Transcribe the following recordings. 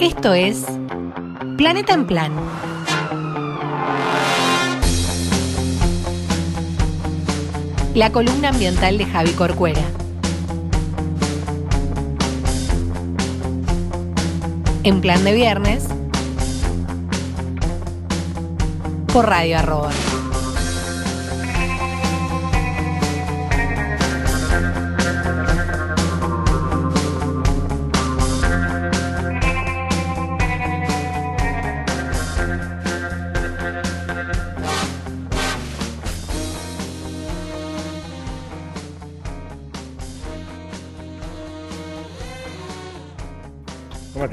Esto es Planeta en Plan. La columna ambiental de Javi Corcuera. En plan de viernes. Por Radio Arroba.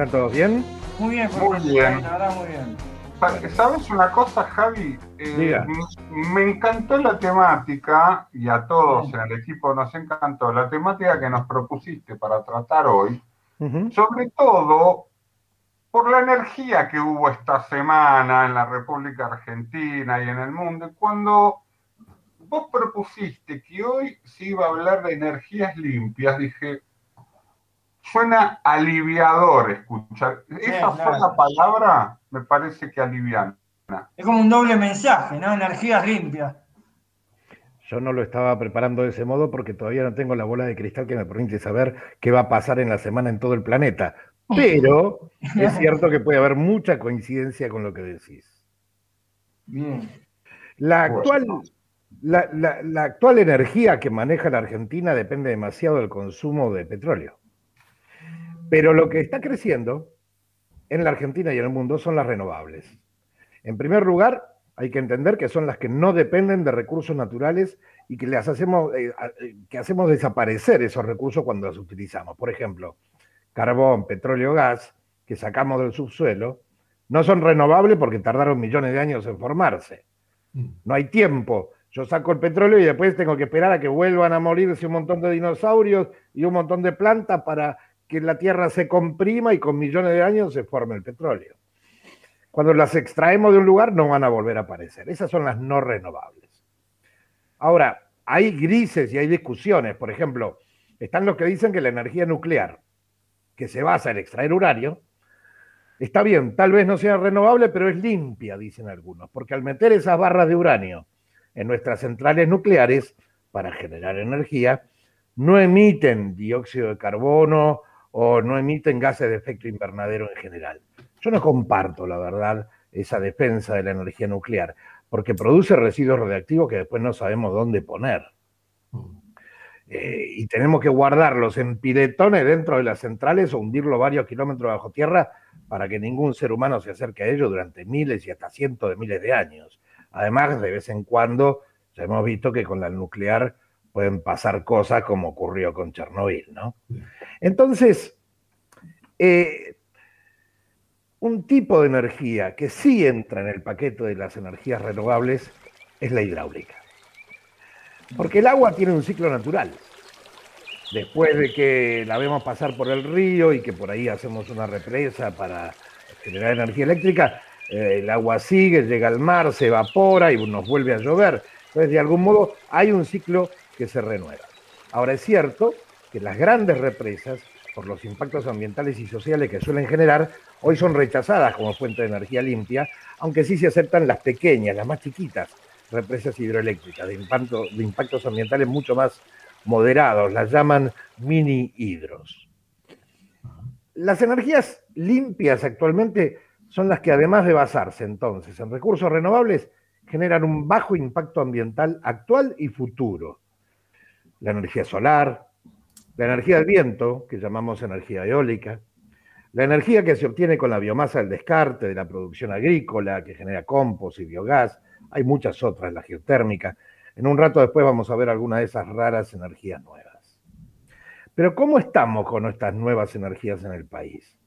Están todos bien? Muy bien, Muy bien. La verdad, muy bien. Sa- ¿Sabes una cosa, Javi? Eh, Diga. me- encantó la temática y a todos en el equipo nos encantó la temática que nos propusiste para tratar hoy, sobre todo por la energía que hubo esta semana en la República Argentina y en el mundo. Cuando vos propusiste que hoy se iba a hablar de energías limpias, dije, suena aliviador escuchar. Esa claro. sola palabra me parece que aliviana. Es como un doble mensaje, ¿no? Energías limpias. Yo no lo estaba preparando de ese modo porque todavía no tengo la bola de cristal que me permite saber qué va a pasar en la semana en todo el planeta. Pero es cierto que puede haber mucha coincidencia con lo que decís. Bien. La Bueno. actual, la, la- la actual energía que maneja la Argentina depende demasiado del consumo de petróleo. Pero lo que está creciendo en la Argentina y en el mundo son las renovables. En primer lugar, hay que entender que son las que no dependen de recursos naturales y que hacemos, eh, eh, que hacemos desaparecer esos recursos cuando los utilizamos. Por ejemplo, carbón, petróleo, gas, que sacamos del subsuelo, no son renovables porque tardaron millones de años en formarse. No hay tiempo. Yo saco el petróleo y después tengo que esperar a que vuelvan a morirse un montón de dinosaurios y un montón de plantas para que la Tierra se comprima y con millones de años se forme el petróleo. Cuando las extraemos de un lugar no van a volver a aparecer. Esas son las no renovables. Ahora, hay grises y hay discusiones. Por ejemplo, están los que dicen que la energía nuclear, que se basa en extraer uranio, está bien, tal vez no sea renovable, pero es limpia, dicen algunos, porque al meter esas barras de uranio en nuestras centrales nucleares para generar energía, no emiten dióxido de carbono o no emiten gases de efecto invernadero en general. Yo no comparto, la verdad, esa defensa de la energía nuclear, porque produce residuos radiactivos que después no sabemos dónde poner. Eh, y tenemos que guardarlos en piletones dentro de las centrales o hundirlos varios kilómetros bajo tierra para que ningún ser humano se acerque a ellos durante miles y hasta cientos de miles de años. Además, de vez en cuando ya hemos visto que con la nuclear pueden pasar cosas como ocurrió con Chernobyl, ¿no? Entonces, eh, un tipo de energía que sí entra en el paquete de las energías renovables es la hidráulica. Porque el agua tiene un ciclo natural. Después de que la vemos pasar por el río y que por ahí hacemos una represa para generar energía eléctrica, eh, el agua sigue, llega al mar, se evapora y nos vuelve a llover. Entonces, de algún modo, hay un ciclo que se renueva. Ahora, es cierto que las grandes represas, por los impactos ambientales y sociales que suelen generar, hoy son rechazadas como fuente de energía limpia, aunque sí se aceptan las pequeñas, las más chiquitas, represas hidroeléctricas, de, de impactos ambientales mucho más moderados, las llaman mini hidros. Las energías limpias actualmente son las que además de basarse entonces en recursos renovables, generan un bajo impacto ambiental actual y futuro. La energía solar, la energía del viento, que llamamos energía eólica, la energía que se obtiene con la biomasa del descarte, de la producción agrícola, que genera compost y biogás, hay muchas otras, la geotérmica. En un rato después vamos a ver algunas de esas raras energías nuevas. Pero ¿cómo estamos con estas nuevas energías en el país?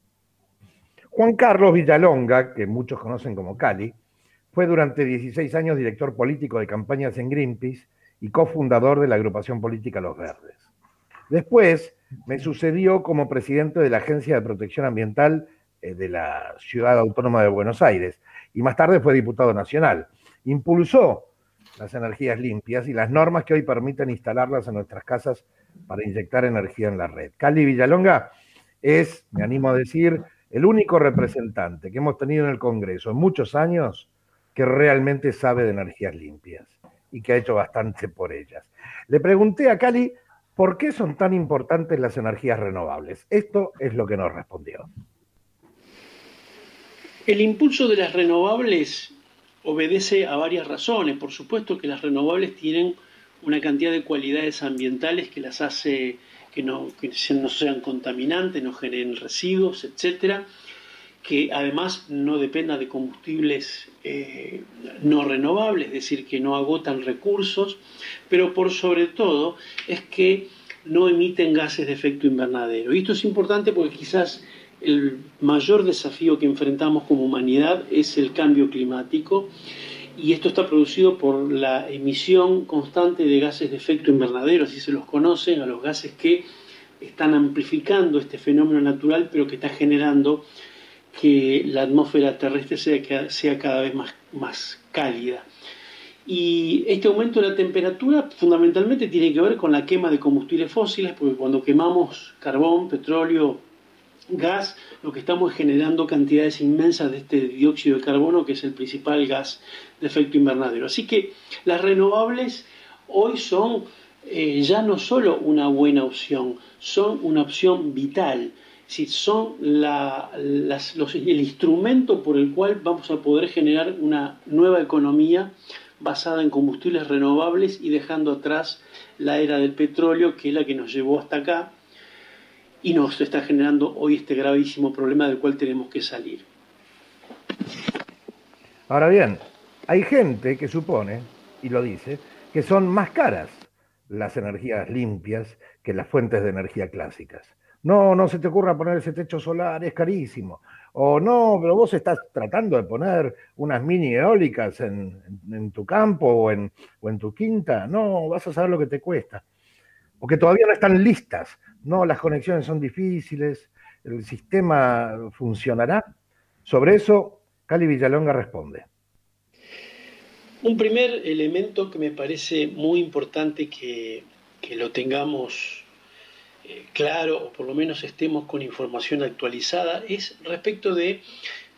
Juan Carlos Villalonga, que muchos conocen como Cali, fue durante 16 años director político de campañas en Greenpeace y cofundador de la agrupación política Los Verdes. Después me sucedió como presidente de la Agencia de Protección Ambiental eh, de la Ciudad Autónoma de Buenos Aires y más tarde fue diputado nacional. Impulsó las energías limpias y las normas que hoy permiten instalarlas en nuestras casas para inyectar energía en la red. Cali Villalonga es, me animo a decir, el único representante que hemos tenido en el Congreso en muchos años que realmente sabe de energías limpias y que ha hecho bastante por ellas. Le pregunté a Cali por qué son tan importantes las energías renovables. Esto es lo que nos respondió. El impulso de las renovables obedece a varias razones. Por supuesto que las renovables tienen una cantidad de cualidades ambientales que las hace que no, no sean contaminantes, no generen residuos, etcétera, que además no dependan de combustibles eh, no renovables, es decir, que no agotan recursos, pero por sobre todo es que no emiten gases de efecto invernadero. Y esto es importante porque quizás el mayor desafío que enfrentamos como humanidad es el cambio climático y esto está producido por la emisión constante de gases de efecto invernadero, así se los conocen, a los gases que están amplificando este fenómeno natural, pero que está generando que la atmósfera terrestre sea, sea cada vez más, más cálida. Y este aumento de la temperatura fundamentalmente tiene que ver con la quema de combustibles fósiles, porque cuando quemamos carbón, petróleo, gas, lo que estamos generando cantidades inmensas de este dióxido de carbono, que es el principal gas de efecto invernadero. Así que las renovables hoy son eh, ya no solo una buena opción, son una opción vital. Si son el instrumento por el cual vamos a poder generar una nueva economía basada en combustibles renovables y dejando atrás la era del petróleo, que es la que nos llevó hasta acá y nos está generando hoy este gravísimo problema del cual tenemos que salir. Ahora bien, hay gente que supone, y lo dice, que son más caras las energías limpias que las fuentes de energía clásicas. No, no se te ocurra poner ese techo solar, es carísimo. O no, pero vos estás tratando de poner unas mini eólicas en, tu campo o en, tu quinta. No, vas a saber lo que te cuesta. O que todavía no están listas. No, las conexiones son difíciles, el sistema funcionará. Sobre eso, Cali Villalonga responde. Un primer elemento que me parece muy importante que, lo tengamos claro o por lo menos estemos con información actualizada es respecto de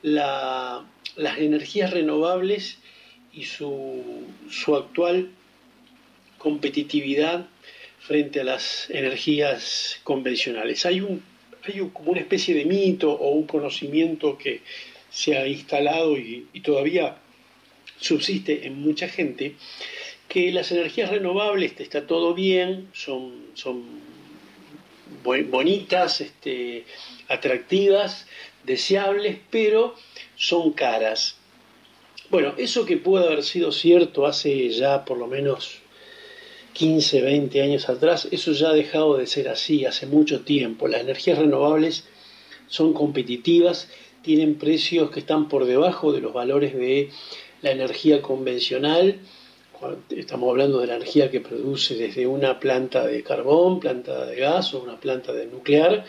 las energías renovables y su, su actual competitividad frente a las energías convencionales. Hay, como una especie de mito o un conocimiento que se ha instalado y, todavía subsiste en mucha gente que las energías renovables está todo bien, son bonitas, este, atractivas, deseables, pero son caras. Bueno, eso que puede haber sido cierto hace ya por lo menos 15, 20 años atrás, eso ya ha dejado de ser así hace mucho tiempo. Las energías renovables son competitivas, tienen precios que están por debajo de los valores de la energía convencional, estamos hablando de la energía que produce desde una planta de carbón, planta de gas o una planta de nuclear,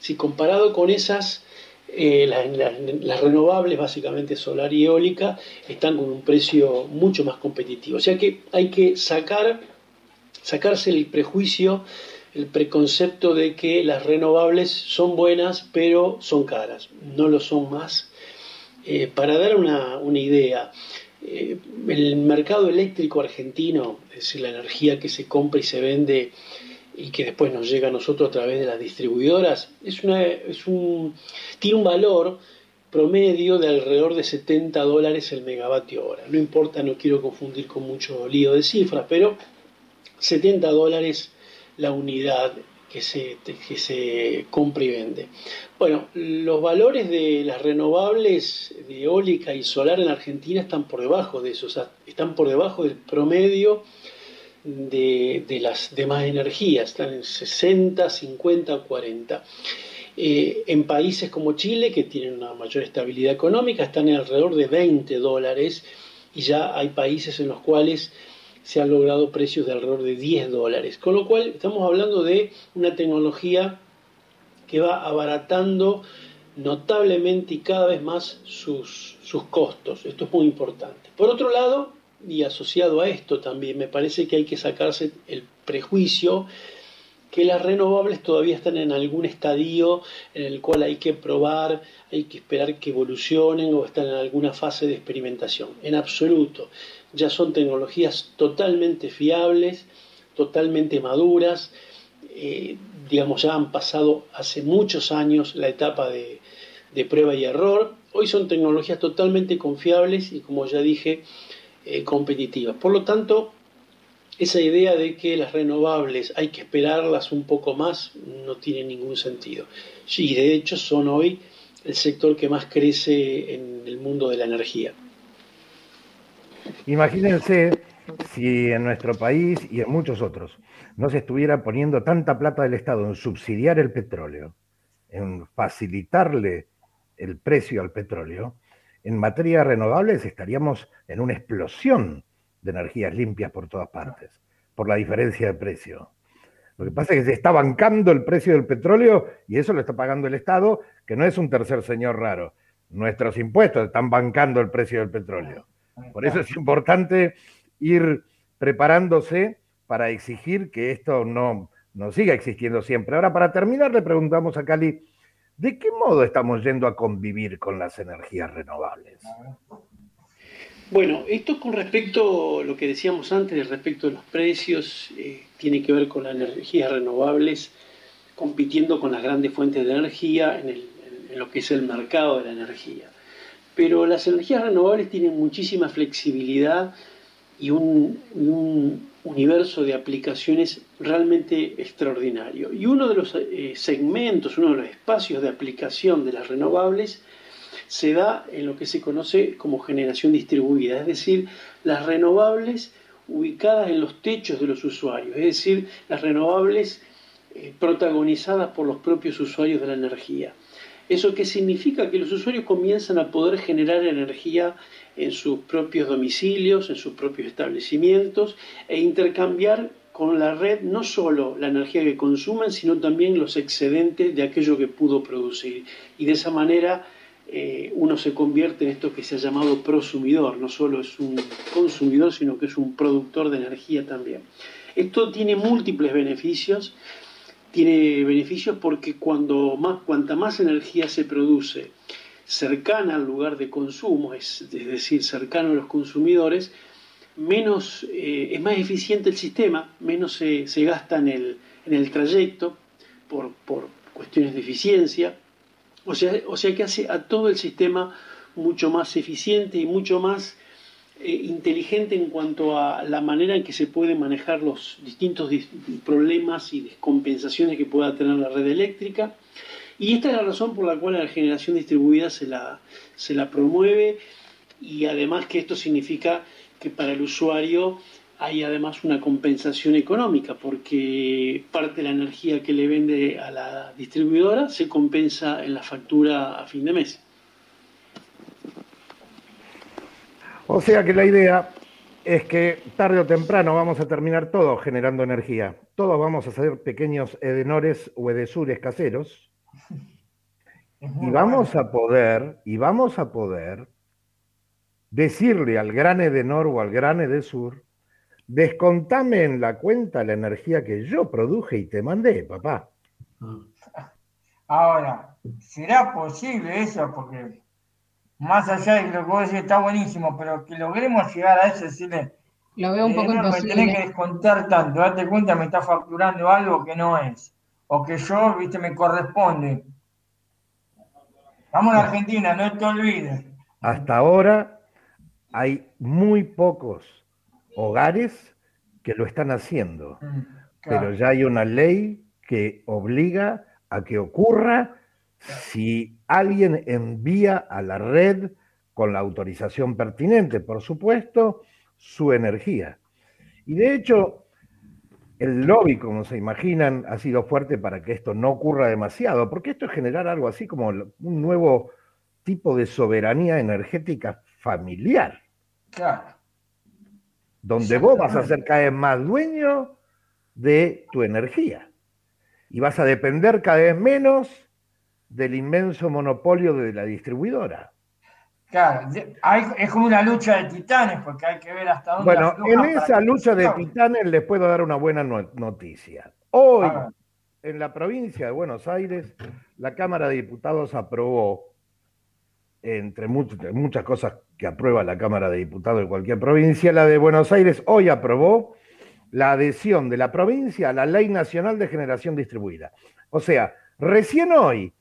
si comparado con esas, eh, las, renovables, básicamente solar y eólica, están con un precio mucho más competitivo. O sea que hay que sacar, sacarse el prejuicio, el preconcepto de que las renovables son buenas, pero son caras. No lo son más eh, para dar una, idea, eh, el mercado eléctrico argentino, es decir, la energía que se compra y se vende y que después nos llega a nosotros a través de las distribuidoras, es una, es un, tiene un valor promedio de alrededor de 70 dólares el megavatio hora. No importa, no quiero confundir con mucho lío de cifras, pero 70 dólares la unidad que se, que se compra y vende. Bueno, los valores de las renovables de eólica y solar en Argentina están por debajo de eso, están por debajo del promedio de, las demás energías, están en 60, 50, 40. en países como Chile, que tienen una mayor estabilidad económica, están en alrededor de 20 dólares y ya hay países en los cuales se han logrado precios de alrededor de 10 dólares. Con lo cual estamos hablando de una tecnología que va abaratando notablemente y cada vez más sus, sus costos. Esto es muy importante. Por otro lado, y asociado a esto también, me parece que hay que sacarse el prejuicio que las renovables todavía están en algún estadio en el cual hay que probar, hay que esperar que evolucionen o están en alguna fase de experimentación. En absoluto, ya son tecnologías totalmente fiables, totalmente maduras, eh, digamos, ya han pasado hace muchos años la etapa de, prueba y error. Hoy son tecnologías totalmente confiables y, como ya dije, eh, competitivas. Por lo tanto, esa idea de que las renovables hay que esperarlas un poco más no tiene ningún sentido. Y de hecho son hoy el sector que más crece en el mundo de la energía. Imagínense si en nuestro país y en muchos otros no se estuviera poniendo tanta plata del Estado en subsidiar el petróleo, en facilitarle el precio al petróleo, en materia de renovables estaríamos en una explosión de energías limpias por todas partes, por la diferencia de precio. Lo que pasa es que se está bancando el precio del petróleo y eso lo está pagando el Estado, que no es un tercer señor raro. Nuestros impuestos están bancando el precio del petróleo. Por eso es importante ir preparándose para exigir que esto no, no siga existiendo siempre. Ahora, para terminar, le preguntamos a Cali, ¿de qué modo estamos yendo a convivir con las energías renovables? Bueno, esto con respecto a lo que decíamos antes, respecto de los precios, eh, tiene que ver con las energías renovables compitiendo con las grandes fuentes de energía en, en lo que es el mercado de la energía. Pero las energías renovables tienen muchísima flexibilidad y un, universo de aplicaciones realmente extraordinario. Y uno de los eh, segmentos, uno de los espacios de aplicación de las renovables se da en lo que se conoce como generación distribuida, es decir, las renovables ubicadas en los techos de los usuarios, es decir, las renovables eh, protagonizadas por los propios usuarios de la energía. ¿Eso qué significa? Que los usuarios comienzan a poder generar energía en sus propios domicilios, en sus propios establecimientos e intercambiar con la red no solo la energía que consumen, sino también los excedentes de aquello que pudo producir. Y de esa manera eh, uno se convierte en esto que se ha llamado prosumidor, no solo es un consumidor, sino que es un productor de energía también. Esto tiene múltiples beneficios tiene beneficios porque cuando más, cuanta más energía se produce cercana al lugar de consumo, es, decir, cercano a los consumidores, menos eh, es más eficiente el sistema, menos se, gasta en el, en el trayecto por, por, cuestiones de eficiencia, o sea, o sea que hace a todo el sistema mucho más eficiente y mucho más eh, inteligente en cuanto a la manera en que se pueden manejar los distintos problemas y descompensaciones que pueda tener la red eléctrica. Y esta es la razón por la cual la generación distribuida se la, se la promueve y además que esto significa que para el usuario hay además una compensación económica porque parte de la energía que le vende a la distribuidora se compensa en la factura a fin de mes. O sea que la idea es que tarde o temprano vamos a terminar todos generando energía. Todos vamos a ser pequeños edenores o edesures caseros. Y vamos a poder, y vamos a poder decirle al gran edenor o al gran edesur, descontame en la cuenta la energía que yo produje y te mandé, papá. Ahora, ¿será posible eso? Porque más allá de lo que vos decís, está buenísimo, pero que logremos llegar a eso, decirle, lo veo un poco no imposible. Me tenés que descontar tanto, date cuenta, me está facturando algo que no es, o que yo, viste, me corresponde. Vamos a Argentina, no te olvides. Hasta ahora hay muy pocos hogares que lo están haciendo, mm, pero ya hay una ley que obliga a que ocurra si alguien envía a la red con la autorización pertinente, por supuesto, su energía. Y de hecho, el lobby, como se imaginan, ha sido fuerte para que esto no ocurra demasiado, porque esto es generar algo así como un nuevo tipo de soberanía energética familiar. Claro. Donde vos vas a ser cada vez más dueño de tu energía. Y vas a depender cada vez menos del inmenso monopolio de la distribuidora. Claro, es como una lucha de titanes, porque hay que ver hasta dónde. Bueno, en esa lucha de titanes les puedo dar una buena noticia. Hoy, en la provincia de Buenos Aires, la Cámara de Diputados aprobó, entre muchas cosas que aprueba la Cámara de Diputados de cualquier provincia, la de Buenos Aires hoy aprobó la adhesión de la provincia a la Ley Nacional de Generación Distribuida. O sea, recién hoy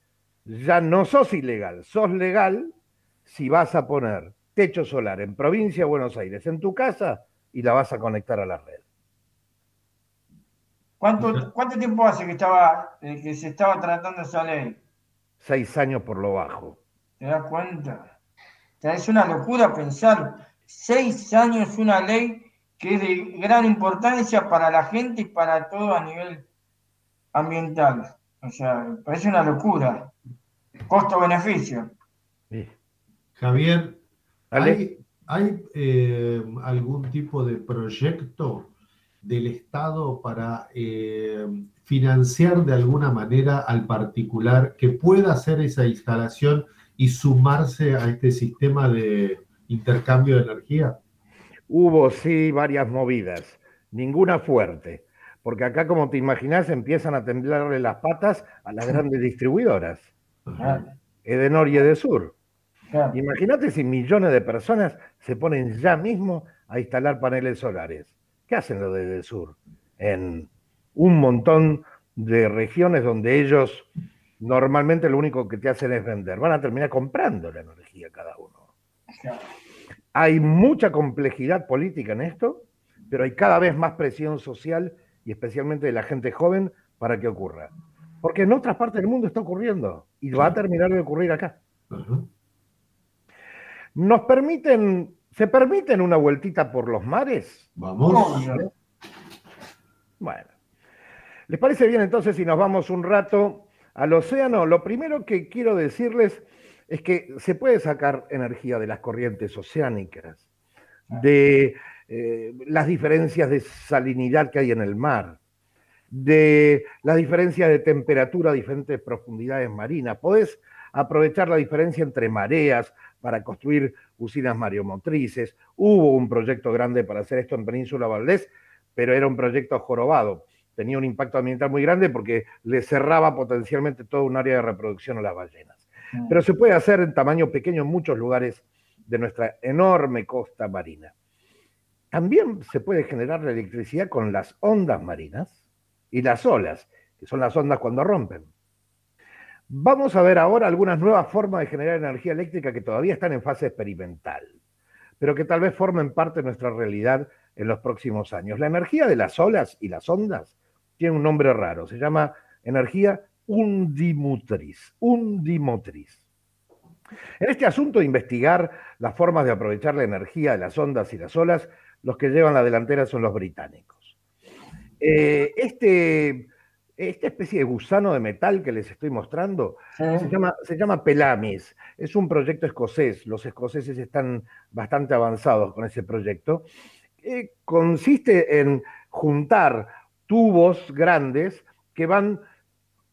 ya no sos ilegal, sos legal si vas a poner techo solar en provincia de Buenos Aires, en tu casa, y la vas a conectar a la red. ¿Cuánto, cuánto tiempo hace que, estaba, eh, que se estaba tratando esa ley? Seis años por lo bajo. ¿Te das cuenta? Es una locura pensar seis años una ley que es de gran importancia para la gente y para todo a nivel ambiental. O sea, parece una locura. Costo-beneficio. Javier, ¿hay, eh, algún tipo de proyecto del Estado para eh, financiar de alguna manera al particular que pueda hacer esa instalación y sumarse a este sistema de intercambio de energía? Hubo sí varias movidas, ninguna fuerte, porque acá como te imaginas empiezan a temblarle las patas a las grandes distribuidoras, Edenor y Edesur. Imagínate si millones de personas se ponen ya mismo a instalar paneles solares. ¿Qué hacen los de Edesur? En un montón de regiones donde ellos normalmente lo único que te hacen es vender. Van a terminar comprando la energía cada uno. Hay mucha complejidad política en esto, pero hay cada vez más presión social y especialmente de la gente joven para que ocurra. Porque en otras partes del mundo está ocurriendo y va a terminar de ocurrir acá. Nos permiten, ¿se permiten una vueltita por los mares? Vamos. Bueno. ¿Les parece bien entonces si nos vamos un rato al océano? Lo primero que quiero decirles es que se puede sacar energía de las corrientes oceánicas, de eh, las diferencias de salinidad que hay en el mar, de las diferencias de temperatura a diferentes profundidades marinas. Podés aprovechar la diferencia entre mareas para construir usinas mareomotrices. Hubo un proyecto grande para hacer esto en Península Valdés, pero era un proyecto jorobado. Tenía un impacto ambiental muy grande porque le cerraba potencialmente todo un área de reproducción a las ballenas. Mm. pero se puede hacer en tamaño pequeño en muchos lugares de nuestra enorme costa marina. También se puede generar la electricidad con las ondas marinas y las olas, que son las ondas cuando rompen. Vamos a ver ahora algunas nuevas formas de generar energía eléctrica que todavía están en fase experimental, pero que tal vez formen parte de nuestra realidad en los próximos años. La energía de las olas y las ondas tiene un nombre raro, se llama energía undimotriz. En este asunto de investigar las formas de aprovechar la energía de las ondas y las olas, los que llevan la delantera son los británicos. Eh, este, esta especie de gusano de metal que les estoy mostrando se, llama, se llama Pelamis. Es un proyecto escocés. Los escoceses están bastante avanzados con ese proyecto. consiste en juntar tubos grandes que van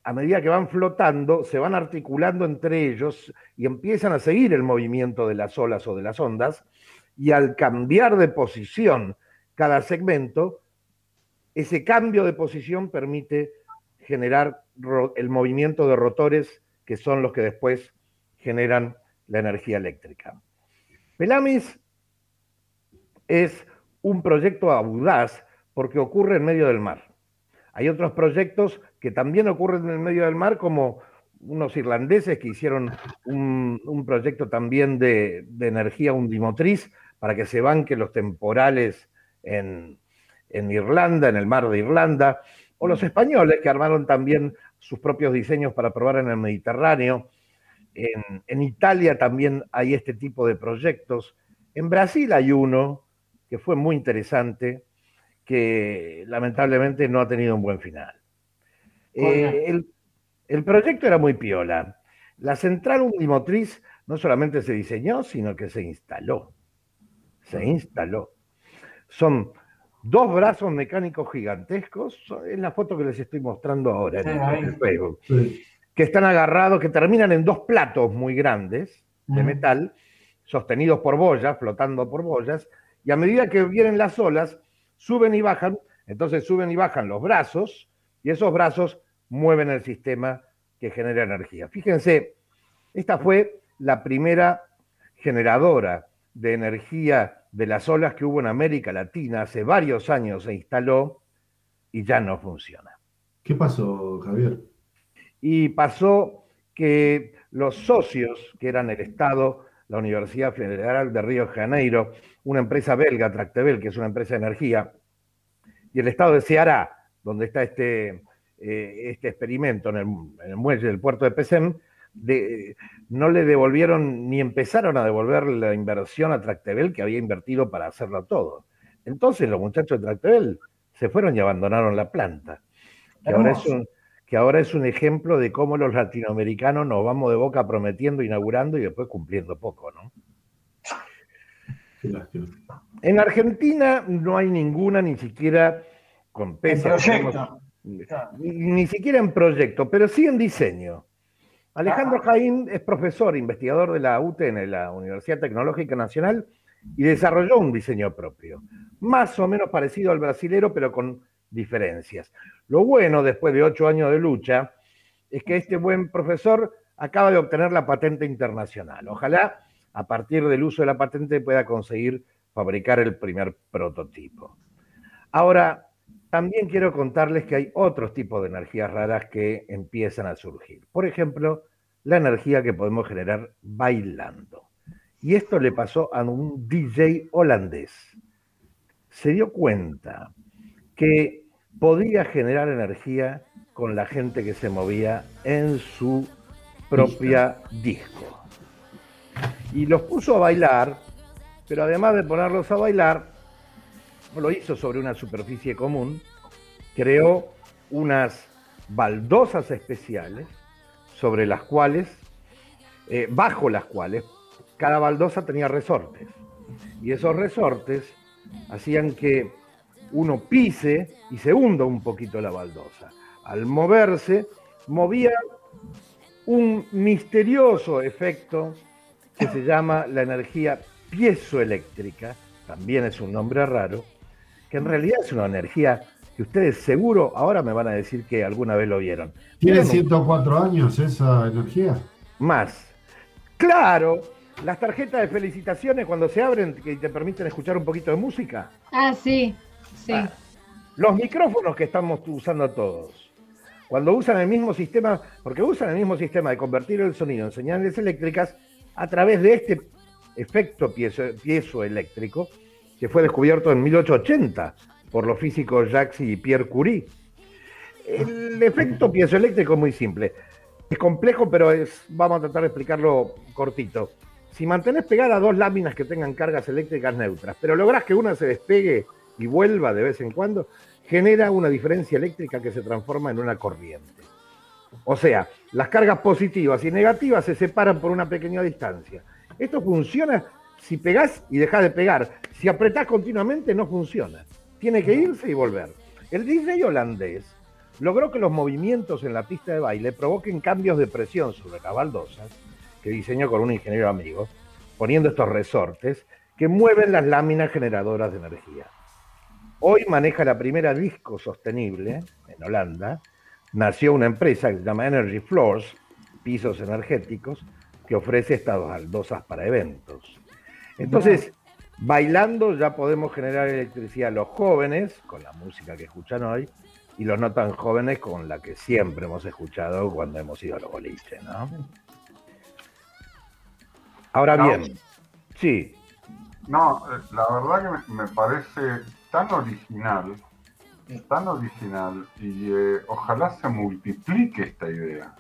a medida que van flotando, se van articulando entre ellos y empiezan a seguir el movimiento de las olas o de las ondas, y al cambiar de posición cada segmento, ese cambio de posición permite generar el movimiento de rotores que son los que después generan la energía eléctrica. Pelamis es un proyecto audaz porque ocurre en medio del mar. Hay otros proyectos que también ocurren en el medio del mar, como unos irlandeses que hicieron un, proyecto también de, energía undimotriz para que se banquen los temporales en, Irlanda, en el mar de Irlanda, o los españoles que armaron también sus propios diseños para probar en el Mediterráneo. En, en, Italia también hay este tipo de proyectos. En Brasil hay uno que fue muy interesante, que lamentablemente no ha tenido un buen final. Eh, el, proyecto era muy piola. La central unimotriz no solamente se diseñó, sino que se instaló. Se instaló. Son dos brazos mecánicos gigantescos, en la foto que les estoy mostrando ahora en, el Facebook, que están agarrados, que terminan en dos platos muy grandes de metal, sostenidos por boyas, flotando por boyas, y a medida que vienen las olas, suben y bajan, entonces suben y bajan los brazos, y esos brazos mueven el sistema que genera energía. Fíjense, esta fue la primera generadora de energía de las olas que hubo en América Latina. Hace varios años se instaló y ya no funciona. ¿Qué pasó, Javier? Y pasó que los socios, que eran el Estado, la Universidad Federal de Río de Janeiro, una empresa belga, Tractebel, que es una empresa de energía, y el Estado de Ceará, donde está este, eh, este experimento en el, muelle del puerto de Pesem, no le devolvieron ni empezaron a devolver la inversión a Tractebel que había invertido para hacerlo todo. Entonces los muchachos de Tractebel se fueron y abandonaron la planta, que ahora, es un, que ahora es un ejemplo de cómo los latinoamericanos nos vamos de boca prometiendo, inaugurando y después cumpliendo poco, ¿no? En Argentina no hay ninguna, ni siquiera con peso. Ni, siquiera en proyecto, pero sí en diseño. Alejandro ah. Jaín es profesor, investigador de la UTN, la Universidad Tecnológica Nacional, y desarrolló un diseño propio, más o menos parecido al brasilero, pero con diferencias. Lo bueno, después de ocho años de lucha, es que este buen profesor acaba de obtener la patente internacional. Ojalá a partir del uso de la patente pueda conseguir fabricar el primer prototipo. Ahora, también quiero contarles que hay otros tipos de energías raras que empiezan a surgir. Por ejemplo, la energía que podemos generar bailando. Y esto le pasó a un DJ holandés. Se dio cuenta que podía generar energía con la gente que se movía en su propia disco. Y los puso a bailar, pero además de ponerlos a bailar, lo hizo sobre una superficie común, creó unas baldosas especiales sobre las cuales, eh, bajo las cuales, cada baldosa tenía resortes. Y esos resortes hacían que uno pise y se hunda un poquito la baldosa. Al moverse, movía un misterioso efecto que se llama la energía piezoeléctrica, también es un nombre raro, que en realidad es una energía que ustedes seguro ahora me van a decir que alguna vez lo vieron. ¿Tiene 104 años esa energía? Más. Claro, las tarjetas de felicitaciones cuando se abren que te permiten escuchar un poquito de música. Ah, sí, sí. Ah, los micrófonos que estamos usando todos. Cuando usan el mismo sistema, porque usan el mismo sistema de convertir el sonido en señales eléctricas a través de este efecto piezoeléctrico, que fue descubierto en 1880 por los físicos Jacques y Pierre Curie. El efecto piezoeléctrico es muy simple. Es complejo, pero es, vamos a tratar de explicarlo cortito. Si mantenés pegadas dos láminas que tengan cargas eléctricas neutras, pero lográs que una se despegue y vuelva de vez en cuando, genera una diferencia eléctrica que se transforma en una corriente. O sea, las cargas positivas y negativas se separan por una pequeña distancia. Esto funciona si pegás y dejás de pegar. Si apretás continuamente no funciona. Tiene que irse y volver. El DJ holandés logró que los movimientos en la pista de baile provoquen cambios de presión sobre las baldosas, que diseñó con un ingeniero amigo, poniendo estos resortes que mueven las láminas generadoras de energía. Hoy maneja la primera disco sostenible en Holanda. Nació una empresa que se llama Energy Floors, pisos energéticos, que ofrece estas baldosas para eventos. Entonces, bailando ya podemos generar electricidad los jóvenes, con la música que escuchan hoy, y los no tan jóvenes con la que siempre hemos escuchado cuando hemos ido a los boliches, ¿no? Ahora bien, sí. No, eh, la verdad que me parece tan original, tan original, y eh, ojalá se multiplique esta idea.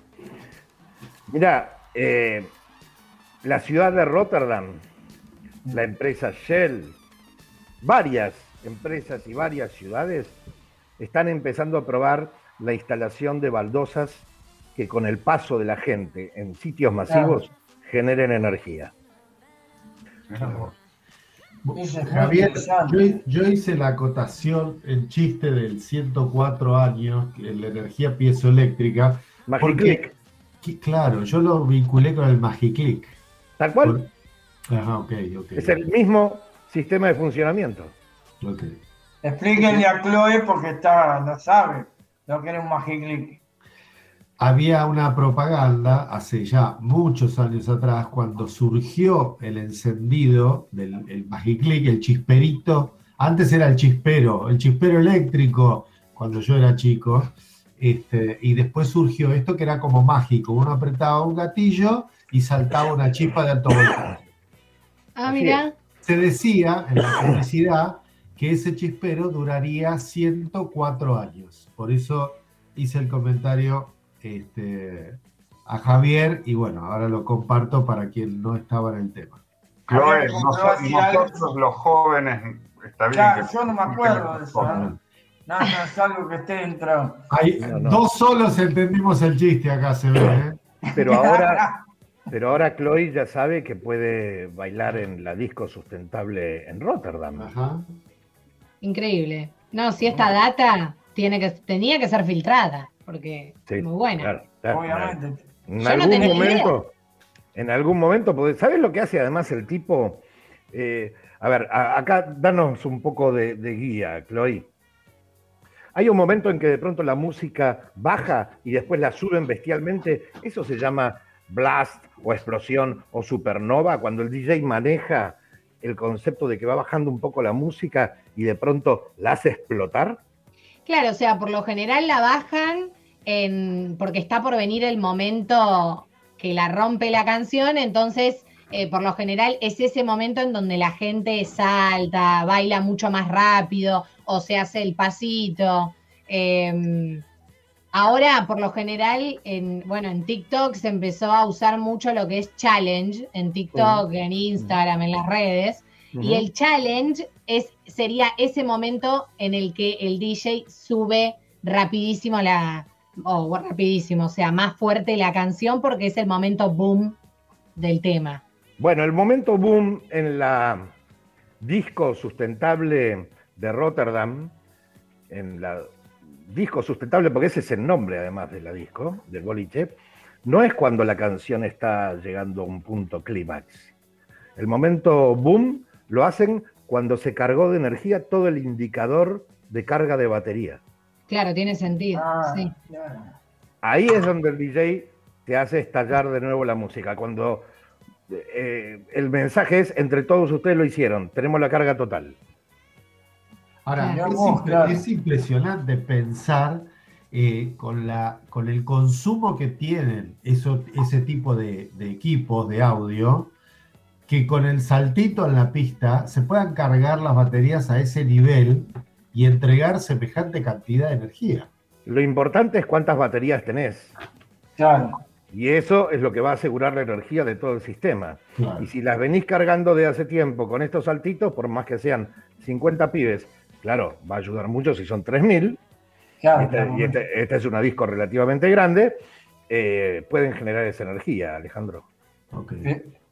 Mira, eh, la ciudad de Rotterdam la empresa Shell, varias empresas y varias ciudades están empezando a probar la instalación de baldosas que con el paso de la gente en sitios masivos generen energía. Javier, yo, hice la acotación, el chiste del 104 años, la energía piezoeléctrica. Porque, claro, yo lo vinculé con el Magiclick. ¿Tal cual? Es el mismo sistema de funcionamiento. Explíquenle a Chloe porque está, no sabe lo que era un Magiclick. había una propaganda hace ya muchos años atrás, cuando surgió el encendido del el Magiclick, el chisperito. Antes era el chispero, el chispero eléctrico, cuando yo era chico. Este, y después surgió esto que era como mágico. Uno apretaba un gatillo y saltaba una chispa de alto voltaje. Ah, mira. Se decía en la publicidad que ese chispero duraría 104 años. Por eso hice el comentario este, a Javier y bueno, ahora lo comparto para quien no estaba en el tema. Chloe, nosotros los jóvenes, está bien. Claro, yo no me acuerdo de eso. ¿eh? No, no, es algo que esté dentro. Hay, Dos solos entendimos el chiste acá, se ve. ¿eh? Pero ahora, pero ahora Chloe ya sabe que puede bailar en la disco sustentable en Rotterdam. Ajá. Increíble. No, si esta data tiene que, tenía que ser filtrada, porque es muy buena. Obviamente. En algún momento, en algún momento, ¿sabes lo que hace además el tipo? Eh, a ver, acá danos un poco de, de guía, Chloe. Hay un momento en que de pronto la música baja y después la suben bestialmente. Eso se llama blast o explosión o supernova, cuando el DJ maneja el concepto de que va bajando un poco la música y de pronto la hace explotar. Claro, o sea, por lo general la bajan porque está por venir el momento que la rompe la canción, entonces eh, por lo general es ese momento en donde la gente salta, baila mucho más rápido o se hace el pasito. Em, ahora, por lo general, en, bueno, en TikTok se empezó a usar mucho lo que es challenge, en TikTok, en Instagram, en las redes. Y el challenge es, sería ese momento en el que el DJ sube rapidísimo la, o rapidísimo, o sea, más fuerte la canción porque es el momento boom del tema. Bueno, el momento boom en la disco sustentable de Rotterdam, en la disco sustentable, porque ese es el nombre además de la disco, del boliche, no es cuando la canción está llegando a un punto clímax. El momento boom lo hacen cuando se cargó de energía todo el indicador de carga de batería. Claro, tiene sentido. Ah, sí. Ahí es donde el DJ te hace estallar de nuevo la música. Cuando eh, el mensaje es, entre todos ustedes lo hicieron, tenemos la carga total. Ahora, es, impresionante pensar eh, con, la, con el consumo que tienen eso, ese tipo de, equipos de audio, que con el saltito en la pista se puedan cargar las baterías a ese nivel y entregar semejante cantidad de energía. Lo importante es cuántas baterías tenés. Claro. Y eso es lo que va a asegurar la energía de todo el sistema. Y si las venís cargando de hace tiempo con estos saltitos, por más que sean 50 pibes, claro, va a ayudar mucho si son 3.000. Claro, y este, esta es una disco relativamente grande, eh, pueden generar esa energía, Alejandro.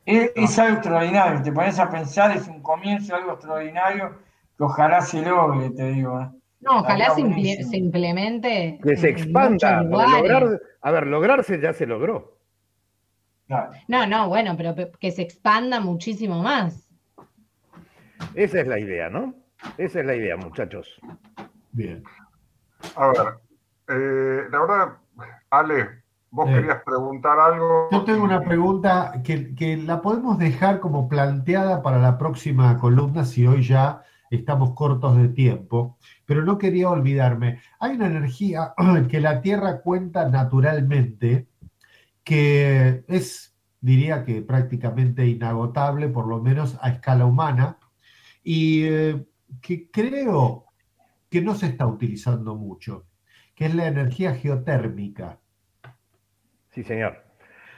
Eh, es, algo extraordinario, te pones a pensar, es un comienzo, algo extraordinario, que ojalá se logre, te digo. ¿eh? No, ojalá se, implemente. Que se expanda. Lograr, a ver, lograrse ya se logró. No, no, bueno, pero que se expanda muchísimo más. Esa es la idea, ¿no? Esa es la idea, muchachos. Bien. A ver, eh, la verdad, Ale, vos eh. querías preguntar algo. Yo tengo una pregunta que, que la podemos dejar como planteada para la próxima columna si hoy ya estamos cortos de tiempo, pero no quería olvidarme. Hay una energía que la Tierra cuenta naturalmente, que es, diría que prácticamente inagotable, por lo menos a escala humana, y eh, que creo que no se está utilizando mucho, que es la energía geotérmica. Sí, señor.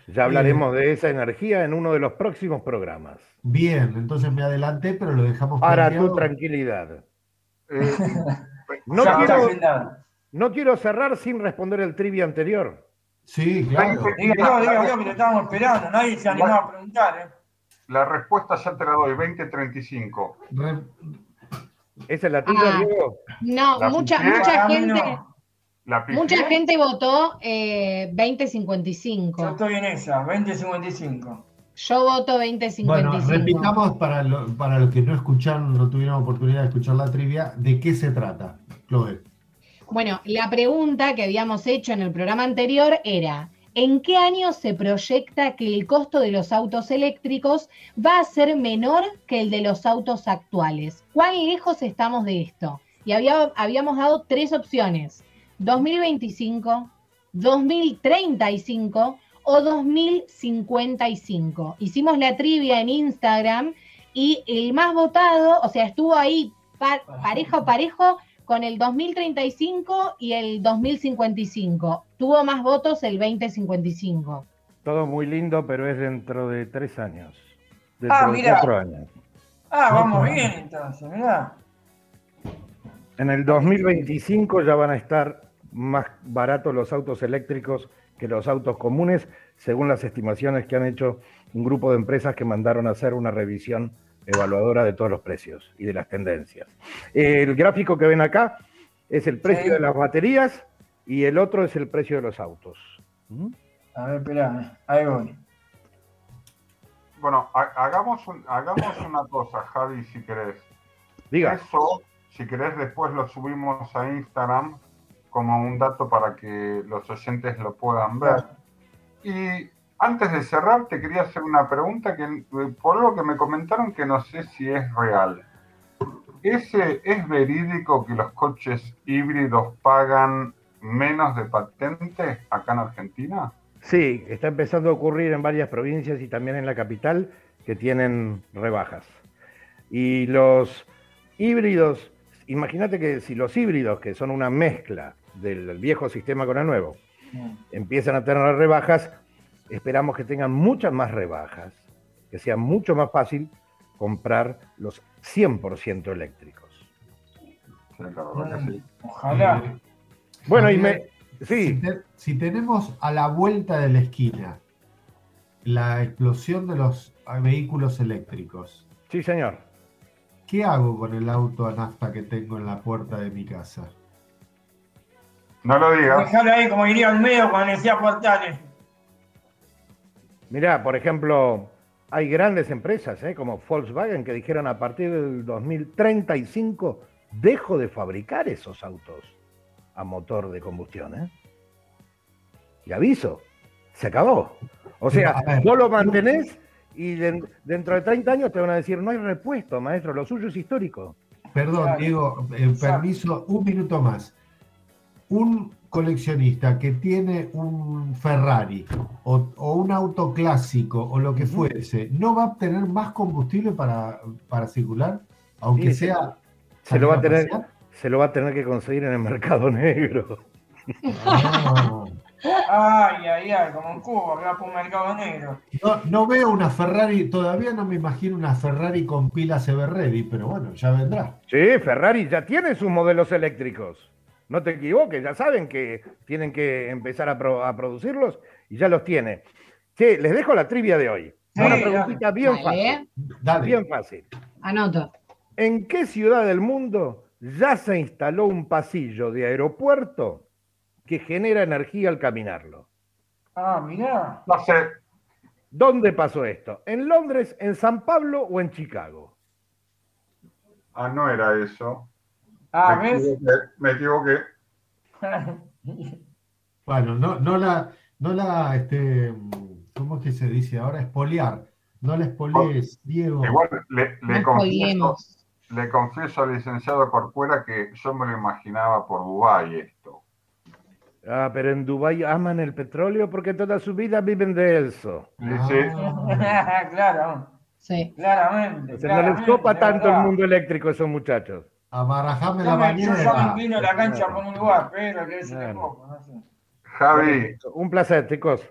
Ya hablaremos de esa energía en uno de los próximos programas. Bien, entonces me adelanté, pero lo dejamos para tu tranquilidad. Eh, no, quiero, no, quiero, cerrar sin responder el trivia anterior. Sí, claro. Diga, diga, diga, que te estábamos esperando, nadie se animó a preguntar. ¿eh? La respuesta ya te la doy, 2035. ¿Esa es la tuya, ah, Diego? No, mucha, mucha gente. Mucha gente votó eh, 2055. Yo estoy en esa, 2055. Yo voto 2055. Bueno, repitamos para, para los que no escucharon, no tuvieron oportunidad de escuchar la trivia, ¿de qué se trata, Chloe? Bueno, la pregunta que habíamos hecho en el programa anterior era, ¿en qué año se proyecta que el costo de los autos eléctricos va a ser menor que el de los autos actuales? ¿Cuán lejos estamos de esto? Y había, habíamos dado tres opciones, 2025, 2035 o 2055. Hicimos la trivia en Instagram y el más votado, o sea, estuvo ahí parejo parejo con el 2035 y el 2055. Tuvo más votos el 2055. Todo muy lindo, pero es dentro de tres años. Dentro ah, mira. De cuatro años. Ah, vamos bien entonces, mira. En el 2025 ya van a estar más baratos los autos eléctricos que los autos comunes, según las estimaciones que han hecho un grupo de empresas que mandaron a hacer una revisión evaluadora de todos los precios y de las tendencias. El gráfico que ven acá es el precio de las baterías y el otro es el precio de los autos. ¿Mm? A ver, espera, ahí voy. Bueno, hagamos, hagamos una cosa, Javi, si querés. Diga. Eso, si querés, después lo subimos a Instagram como un dato para que los oyentes lo puedan ver. Y antes de cerrar, te quería hacer una pregunta que por lo que me comentaron que no sé si es real. ¿Ese, ¿Es verídico que los coches híbridos pagan menos de patente acá en Argentina? Sí, está empezando a ocurrir en varias provincias y también en la capital que tienen rebajas. Y los híbridos, imagínate que si los híbridos, que son una mezcla del viejo sistema con el nuevo, mm. empiezan a tener rebajas, esperamos que tengan muchas más rebajas, que sea mucho más fácil comprar los 100% eléctricos. Ojalá. Bueno, y me... Sí. Si, tenemos a la vuelta de la esquina la explosión de los vehículos eléctricos. Sí, señor. ¿Qué hago con el auto a nafta que tengo en la puerta de mi casa? No lo digas. Dejalo ahí, como diría el medio cuando decía portales. Mirá, por ejemplo, hay grandes empresas ¿eh? como Volkswagen que dijeron a partir del 2035 dejo de fabricar esos autos a motor de combustión. ¿eh? Y aviso, se acabó. O sea, vos lo mantenés y dentro de 30 años te van a decir, no hay repuesto, maestro, lo suyo es histórico. Perdón, Diego, eh, permiso, un minuto más. Un coleccionista que tiene un Ferrari o, un auto clásico o lo que fuese, ¿no va a obtener más combustible para, para circular? Aunque sea... Se lo, va a tener, se lo va a tener que conseguir en el mercado negro. Ay, ay, ay, como un cubo va por un mercado negro. No, no, veo una Ferrari, todavía no me imagino una Ferrari con pilas Everready, pero bueno, ya vendrá. Sí, Ferrari ya tiene sus modelos eléctricos. No te equivoques, ya saben que tienen que empezar a, producirlos y ya los tiene. Sí, les dejo la trivia de hoy. Una preguntita bien fácil. Bien fácil. Anoto. ¿En qué ciudad del mundo ya se instaló un pasillo de aeropuerto que genera energía al caminarlo? Ah, mira. No sé. ¿Dónde pasó esto? ¿En Londres, en San Pablo o en Chicago? Ah, no era eso. Ah, me Equivoqué, me equivoqué. bueno, no, no la, no la, este, ¿cómo es que se dice ahora? Espoliar. No la espolies, Diego. Igual le, le, confieso, le confieso al licenciado Corcuera que yo me lo imaginaba por Dubái esto. Ah, pero en Dubái aman el petróleo porque toda su vida viven de eso. Sí, sí. claro. Sí. Claramente. no les copa tanto el mundo eléctrico a esos muchachos abarajame la bañera. Yo me la cancha por un lugar, pero que ese poco, no sé. Javi. Un placer, chicos.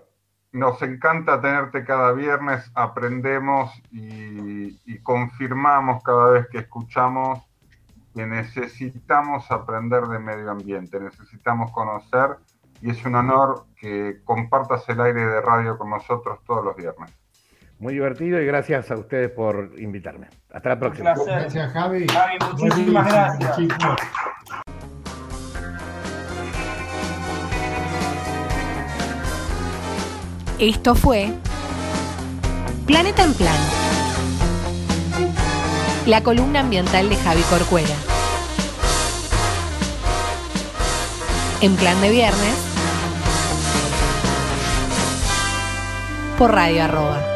Nos encanta tenerte cada viernes, aprendemos y, y, confirmamos cada vez que escuchamos que necesitamos aprender de medio ambiente, necesitamos conocer y es un honor que compartas el aire de radio con nosotros todos los viernes. Muy divertido y gracias a ustedes por invitarme. Hasta la próxima. Gracias, Javi. Javi, muchísimas gracias. Esto fue Planeta en Plan, la columna ambiental de Javi Corcuera. en plan de viernes por Radio Arroba.